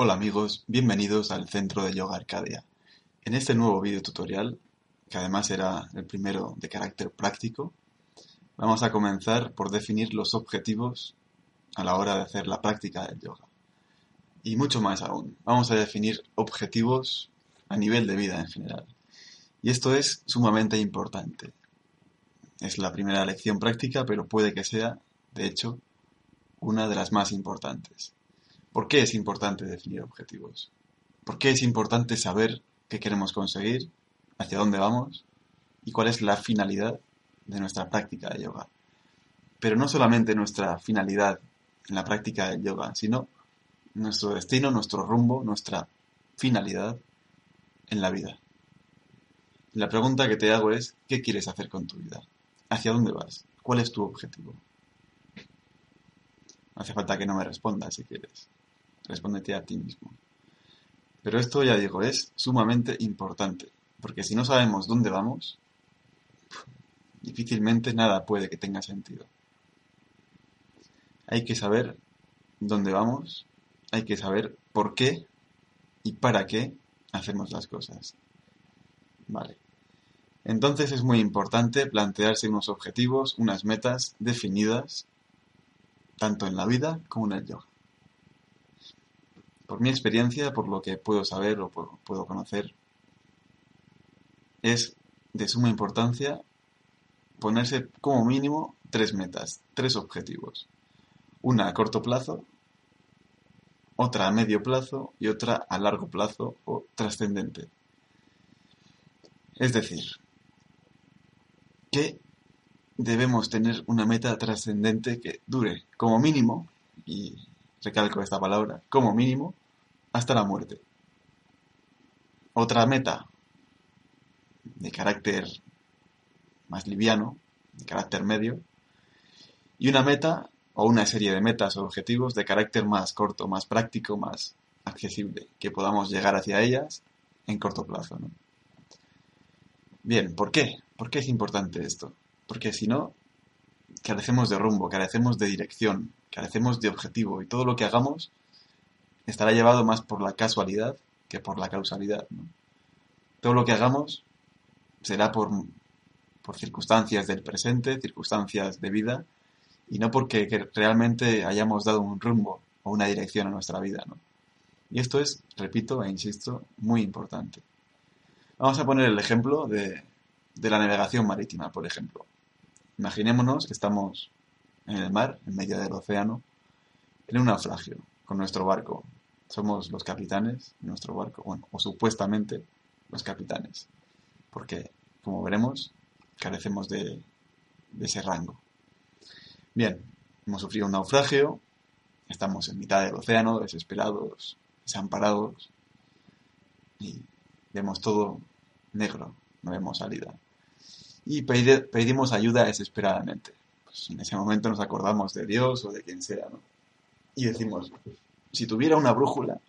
Hola amigos, bienvenidos al Centro de Yoga Arcadia. En este nuevo video tutorial, que además será el primero de carácter práctico, vamos a comenzar por definir los objetivos a la hora de hacer la práctica del yoga. Y mucho más aún, vamos a definir objetivos a nivel de vida en general. Y esto es sumamente importante. Es la primera lección práctica, pero puede que sea, de hecho, una de las más importantes. ¿Por qué es importante definir objetivos? ¿Por qué es importante saber qué queremos conseguir, hacia dónde vamos y cuál es la finalidad de nuestra práctica de yoga? Pero no solamente nuestra finalidad en la práctica del yoga, sino nuestro destino, nuestro rumbo, nuestra finalidad en la vida. La pregunta que te hago es, ¿qué quieres hacer con tu vida? ¿Hacia dónde vas? ¿Cuál es tu objetivo? No hace falta que no me respondas si quieres. Respóndete a ti mismo. Pero esto, ya digo, es sumamente importante, porque si no sabemos dónde vamos, difícilmente nada puede que tenga sentido. Hay que saber dónde vamos, hay que saber por qué y para qué hacemos las cosas. Vale. Entonces es muy importante plantearse unos objetivos, unas metas definidas, tanto en la vida como en el yoga. Por mi experiencia, por lo que puedo saber o puedo conocer, es de suma importancia ponerse como mínimo tres metas, tres objetivos. Una a corto plazo, otra a medio plazo y otra a largo plazo o trascendente. Es decir, que debemos tener una meta trascendente que dure como mínimo, y recalco esta palabra, como mínimo, hasta la muerte. Otra meta de carácter más liviano, de carácter medio, y una meta o una serie de metas o objetivos de carácter más corto, más práctico, más accesible, que podamos llegar hacia ellas en corto plazo. Bien, ¿por qué? ¿Por qué es importante esto? Porque si no, carecemos de rumbo, carecemos de dirección, carecemos de objetivo y todo lo que hagamos estará llevado más por la casualidad que por la causalidad. Todo lo que hagamos será por, por circunstancias del presente, circunstancias de vida, y no porque realmente hayamos dado un rumbo o una dirección a nuestra vida. Y esto es, repito e insisto, muy importante. Vamos a poner el ejemplo de, de la navegación marítima, por ejemplo. Imaginémonos que estamos en el mar, en medio del océano, en un naufragio, con nuestro barco. Somos los capitanes de nuestro barco, bueno, o supuestamente los capitanes, porque, como veremos, carecemos de, de ese rango. Bien, hemos sufrido un naufragio, estamos en mitad del océano, desesperados, desamparados, y vemos todo negro, no vemos salida. Y pedimos ayuda desesperadamente. Pues en ese momento nos acordamos de Dios o de quien sea, ¿no? Y decimos, si tuviera una brújula,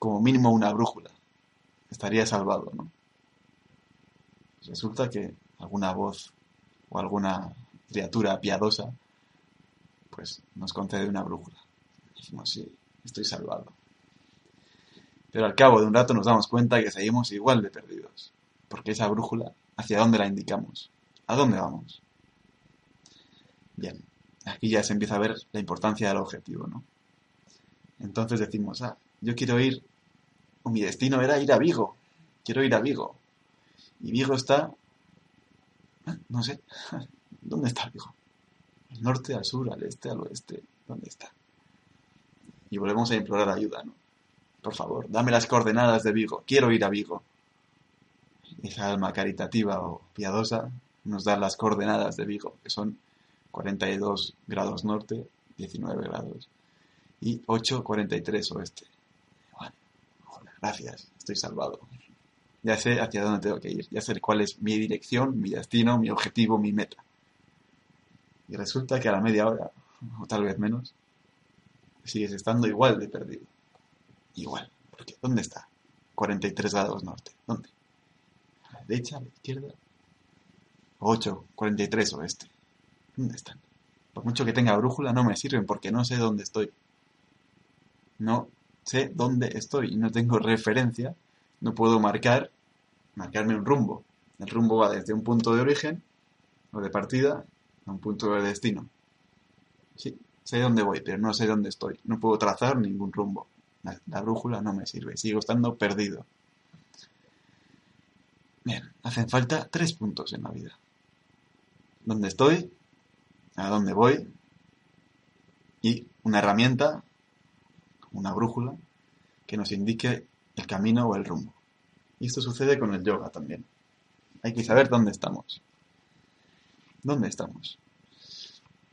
como mínimo una brújula, estaría salvado, ¿no? Resulta que alguna voz o alguna criatura piadosa, pues nos concede una brújula. Decimos, sí, estoy salvado. Pero al cabo de un rato nos damos cuenta que seguimos igual de perdidos, porque esa brújula, ¿hacia dónde la indicamos? ¿A dónde vamos? Bien, aquí ya se empieza a ver la importancia del objetivo, ¿no? Entonces decimos, ah, yo quiero ir, o mi destino era ir a Vigo, quiero ir a Vigo. Y Vigo está, ah, no sé, ¿dónde está Vigo? ¿Al norte, al sur, al este, al oeste? ¿Dónde está? Y volvemos a implorar ayuda, ¿no? Por favor, dame las coordenadas de Vigo, quiero ir a Vigo. Esa alma caritativa o piadosa nos da las coordenadas de Vigo, que son 42 grados norte, 19 grados. Y 8.43 oeste. Bueno, gracias, estoy salvado. Ya sé hacia dónde tengo que ir, ya sé cuál es mi dirección, mi destino, mi objetivo, mi meta. Y resulta que a la media hora, o tal vez menos, sigues estando igual de perdido. Igual. Porque ¿dónde está? 43 grados norte. ¿Dónde? ¿A la derecha? ¿A la izquierda? 8, 43 oeste. ¿Dónde están? Por mucho que tenga brújula no me sirven porque no sé dónde estoy. No sé dónde estoy y no tengo referencia. No puedo marcar, marcarme un rumbo. El rumbo va desde un punto de origen o de partida a un punto de destino. Sí, sé dónde voy, pero no sé dónde estoy. No puedo trazar ningún rumbo. La brújula no me sirve. Sigo estando perdido. Bien, hacen falta tres puntos en la vida. ¿Dónde estoy? ¿A dónde voy? Y una herramienta, una brújula, que nos indique el camino o el rumbo. Y esto sucede con el yoga también. Hay que saber dónde estamos. ¿Dónde estamos?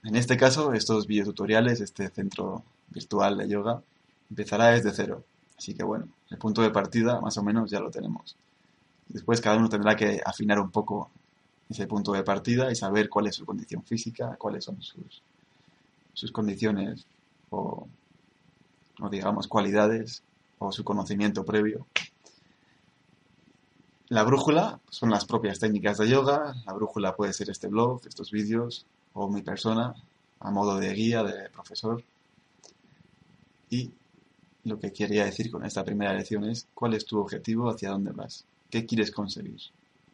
En este caso, estos videotutoriales, este centro virtual de yoga, empezará desde cero. Así que bueno, el punto de partida más o menos ya lo tenemos. Después cada uno tendrá que afinar un poco ese punto de partida y saber cuál es su condición física, cuáles son sus, sus condiciones o, o digamos cualidades o su conocimiento previo. La brújula son las propias técnicas de yoga. La brújula puede ser este blog, estos vídeos o mi persona a modo de guía, de profesor. Y lo que quería decir con esta primera lección es cuál es tu objetivo, hacia dónde vas, qué quieres conseguir,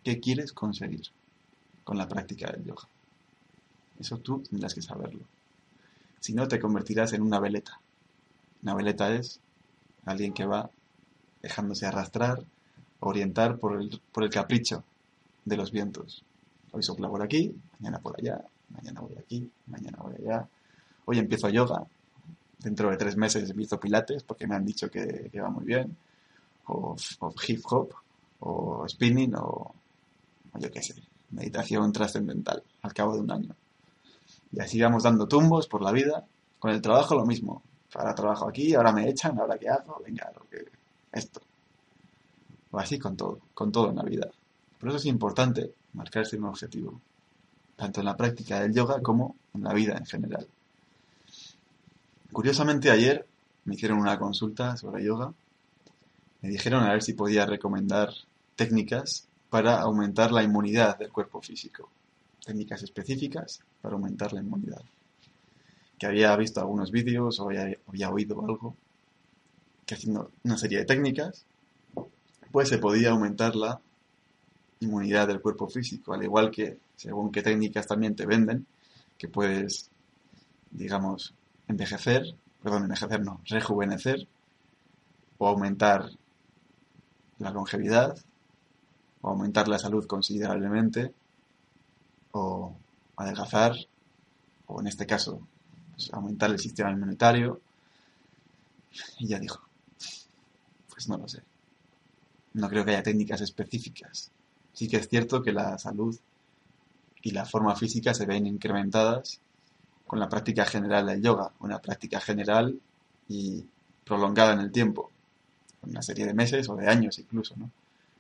qué quieres conseguir con la práctica del yoga. Eso tú tendrás que saberlo. Si no, te convertirás en una veleta. Una veleta es alguien que va dejándose arrastrar, orientar por el, por el capricho de los vientos. Hoy sopla por aquí, mañana por allá, mañana voy aquí, mañana voy allá. Hoy empiezo yoga, dentro de tres meses empiezo pilates porque me han dicho que, va muy bien, o, hip hop, o spinning, o, yo qué sé, meditación trascendental al cabo de un año. Y así vamos dando tumbos por la vida. Con el trabajo lo mismo. Ahora trabajo aquí, ahora me echan, ahora qué hago, venga, lo que... esto. O así con todo, con todo en la vida. Por eso es importante marcarse un objetivo, tanto en la práctica del yoga como en la vida en general. Curiosamente ayer me hicieron una consulta sobre yoga. Me dijeron a ver si podía recomendar técnicas para aumentar la inmunidad del cuerpo físico. Técnicas específicas para aumentar la inmunidad. Que había visto algunos vídeos o había, oído algo que haciendo una serie de técnicas, pues se podía aumentar la inmunidad del cuerpo físico, al igual que según qué técnicas también te venden, que puedes, digamos, envejecer, perdón, envejecer no, rejuvenecer o aumentar la longevidad o aumentar la salud considerablemente o adelgazar o en este caso pues, aumentar el sistema inmunitario. Y ya dijo pues no lo sé. No creo que haya técnicas específicas. Sí que es cierto que la salud y la forma física se ven incrementadas con la práctica general del yoga, una práctica general y prolongada en el tiempo, una serie de meses o de años incluso, ¿no?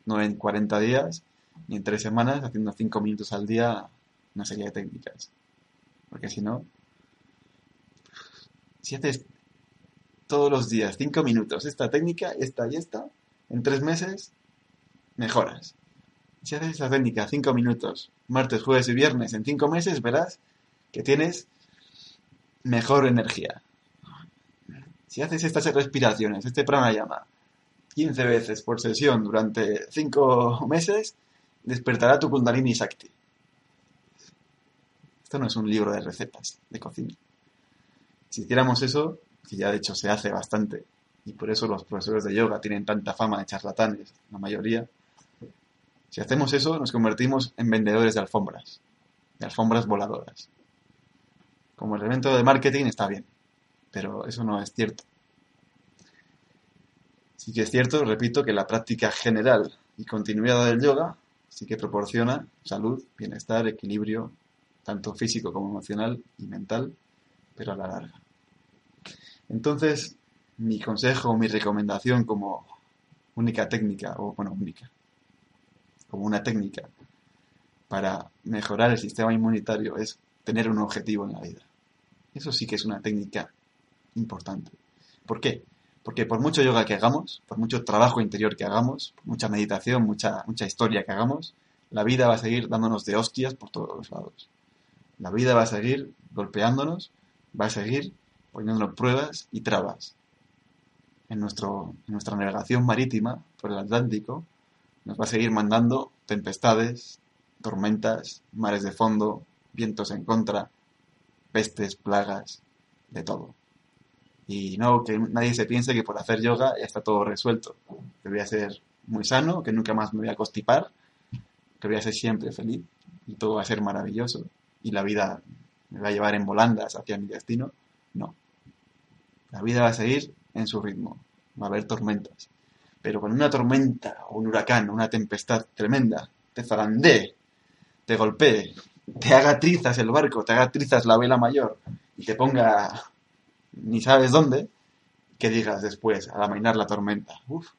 No en 40 días ni en 3 semanas haciendo 5 minutos al día una serie de técnicas. Porque si no, si haces todos los días 5 minutos esta técnica, esta y esta, en 3 meses mejoras. Si haces esa técnica 5 minutos, martes, jueves y viernes, en 5 meses verás que tienes mejor energía. Si haces estas respiraciones, este pranayama, 15 veces por sesión durante 5 meses, despertará tu kundalini Shakti. Esto no es un libro de recetas de cocina. Si hiciéramos eso, que ya de hecho se hace bastante, y por eso los profesores de yoga tienen tanta fama de charlatanes, la mayoría, si hacemos eso nos convertimos en vendedores de alfombras, de alfombras voladoras como elemento de marketing está bien, pero eso no es cierto. Sí que es cierto, repito, que la práctica general y continuada del yoga sí que proporciona salud, bienestar, equilibrio, tanto físico como emocional y mental, pero a la larga. Entonces, mi consejo, mi recomendación como única técnica, o bueno, única, como una técnica para mejorar el sistema inmunitario es tener un objetivo en la vida. Eso sí que es una técnica importante. ¿Por qué? Porque por mucho yoga que hagamos, por mucho trabajo interior que hagamos, mucha meditación, mucha, mucha historia que hagamos, la vida va a seguir dándonos de hostias por todos los lados. La vida va a seguir golpeándonos, va a seguir poniéndonos pruebas y trabas. En, nuestro, en nuestra navegación marítima por el Atlántico nos va a seguir mandando tempestades, tormentas, mares de fondo, vientos en contra, pestes, plagas, de todo. Y no que nadie se piense que por hacer yoga ya está todo resuelto. Que voy a ser muy sano, que nunca más me voy a constipar, que voy a ser siempre feliz y todo va a ser maravilloso y la vida me va a llevar en volandas hacia mi destino. No. La vida va a seguir en su ritmo. Va a haber tormentas. Pero con una tormenta o un huracán, una tempestad tremenda, te zarandee, te golpee, te haga trizas el barco, te haga trizas la vela mayor y te ponga ni sabes dónde, que digas después, al amainar la tormenta, uff,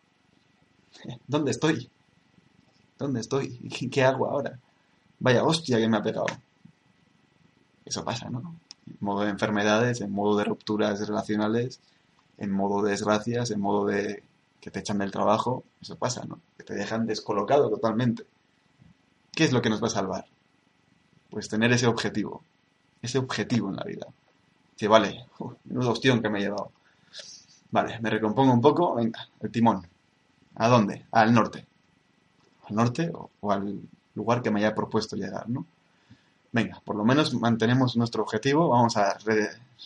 ¿dónde estoy? ¿Dónde estoy? ¿Qué hago ahora? Vaya hostia que me ha pegado. Eso pasa, ¿no? En modo de enfermedades, en modo de rupturas relacionales, en modo de desgracias, en modo de que te echan del trabajo, eso pasa, ¿no? Que te dejan descolocado totalmente. ¿Qué es lo que nos va a salvar? Pues tener ese objetivo, ese objetivo en la vida. Vale, Uf, menudo ostión que me he llevado. Vale, me recompongo un poco, venga, el timón. ¿A dónde? Al norte. Al norte o, o al lugar que me haya propuesto llegar, ¿no? Venga, por lo menos mantenemos nuestro objetivo, vamos a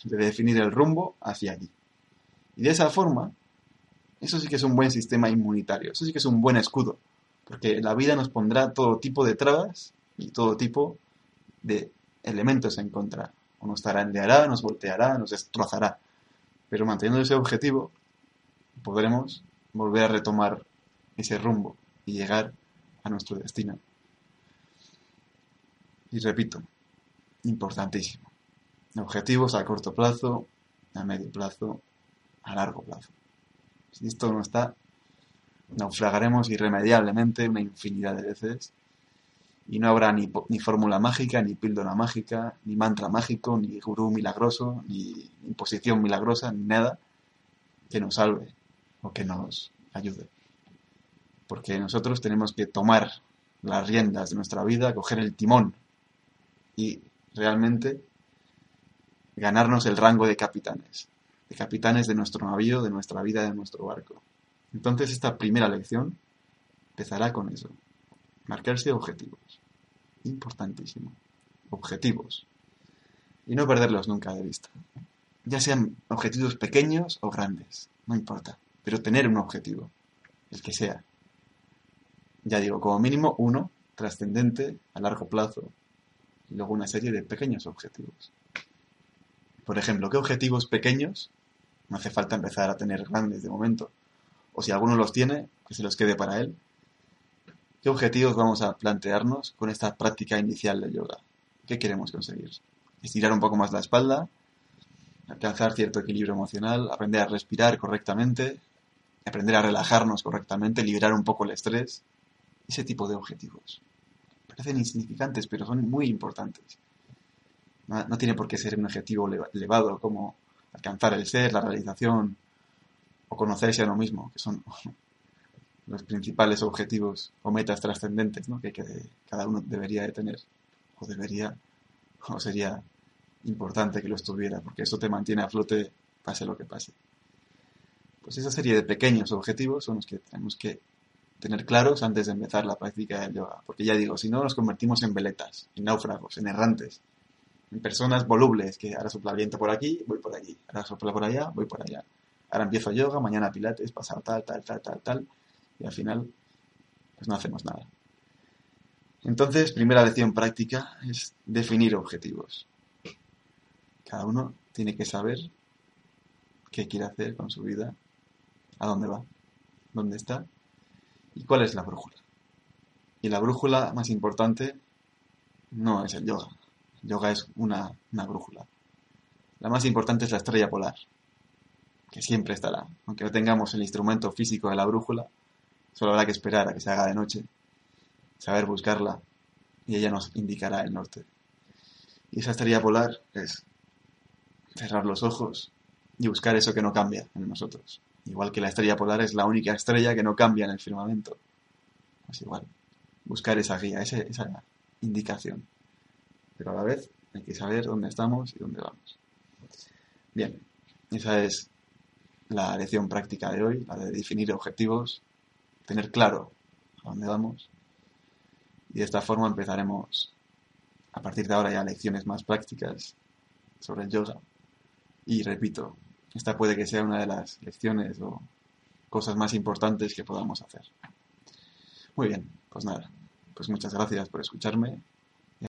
redefinir el rumbo hacia allí. Y de esa forma, eso sí que es un buen sistema inmunitario, eso sí que es un buen escudo, porque la vida nos pondrá todo tipo de trabas y todo tipo de elementos en contra. O nos tarandeará, nos volteará, nos destrozará. Pero manteniendo ese objetivo, podremos volver a retomar ese rumbo y llegar a nuestro destino. Y repito, importantísimo. Objetivos a corto plazo, a medio plazo, a largo plazo. Si esto no está, naufragaremos irremediablemente una infinidad de veces y no habrá ni, ni fórmula mágica, ni píldora mágica, ni mantra mágico, ni gurú milagroso, ni imposición milagrosa, ni nada que nos salve o que nos ayude. Porque nosotros tenemos que tomar las riendas de nuestra vida, coger el timón y realmente ganarnos el rango de capitanes, de capitanes de nuestro navío, de nuestra vida, de nuestro barco. Entonces esta primera lección empezará con eso, marcarse objetivos, importantísimo, objetivos, y no perderlos nunca de vista, ya sean objetivos pequeños o grandes, no importa, pero tener un objetivo, el que sea. Ya digo, como mínimo uno, trascendente, a largo plazo, y luego una serie de pequeños objetivos. Por ejemplo, ¿qué objetivos pequeños? No hace falta empezar a tener grandes de momento. O si alguno los tiene, que se los quede para él. ¿Qué objetivos vamos a plantearnos con esta práctica inicial de yoga? ¿Qué queremos conseguir? Estirar un poco más la espalda, alcanzar cierto equilibrio emocional, aprender a respirar correctamente, aprender a relajarnos correctamente, liberar un poco el estrés. Ese tipo de objetivos parecen insignificantes, pero son muy importantes. No, tiene por qué ser un objetivo elevado como alcanzar el ser, la realización o conocerse a uno mismo, que son los principales objetivos o metas trascendentes ¿no? que, que, cada uno debería de tener, o debería, o sería importante que lo estuviera, porque eso te mantiene a flote pase lo que pase. Pues esa serie de pequeños objetivos son los que tenemos que tener claros antes de empezar la práctica del yoga. Porque ya digo, si no nos convertimos en veletas, en náufragos, en errantes, en personas volubles, que ahora sopla viento por aquí, voy por allí, ahora sopla por allá, voy por allá. Ahora empiezo yoga, mañana pilates, pasado tal, tal, tal, tal, tal, y al final, pues no hacemos nada. Entonces, primera lección práctica es definir objetivos. Cada uno tiene que saber qué quiere hacer con su vida, a dónde va, dónde está ¿Y cuál es la brújula? Y la brújula más importante no es el yoga. El yoga es una, una brújula. La más importante es la estrella polar, que siempre estará. Aunque no tengamos el instrumento físico de la brújula, solo habrá que esperar a que se haga de noche, saber buscarla, y ella nos indicará el norte. Y esa estrella polar es cerrar los ojos y buscar eso que no cambia en nosotros. Igual que la estrella polar es la única estrella que no cambia en el firmamento. Pues igual, buscar esa guía, esa, esa indicación. Pero a la vez hay que saber dónde estamos y dónde vamos. Bien, esa es la lección práctica de hoy, la de definir objetivos, tener claro a dónde vamos. Y de esta forma empezaremos a partir de ahora ya lecciones más prácticas sobre el yoga. Y repito, esta puede que sea una de las lecciones o cosas más importantes que podamos hacer. Muy bien, pues nada, pues muchas gracias por escucharme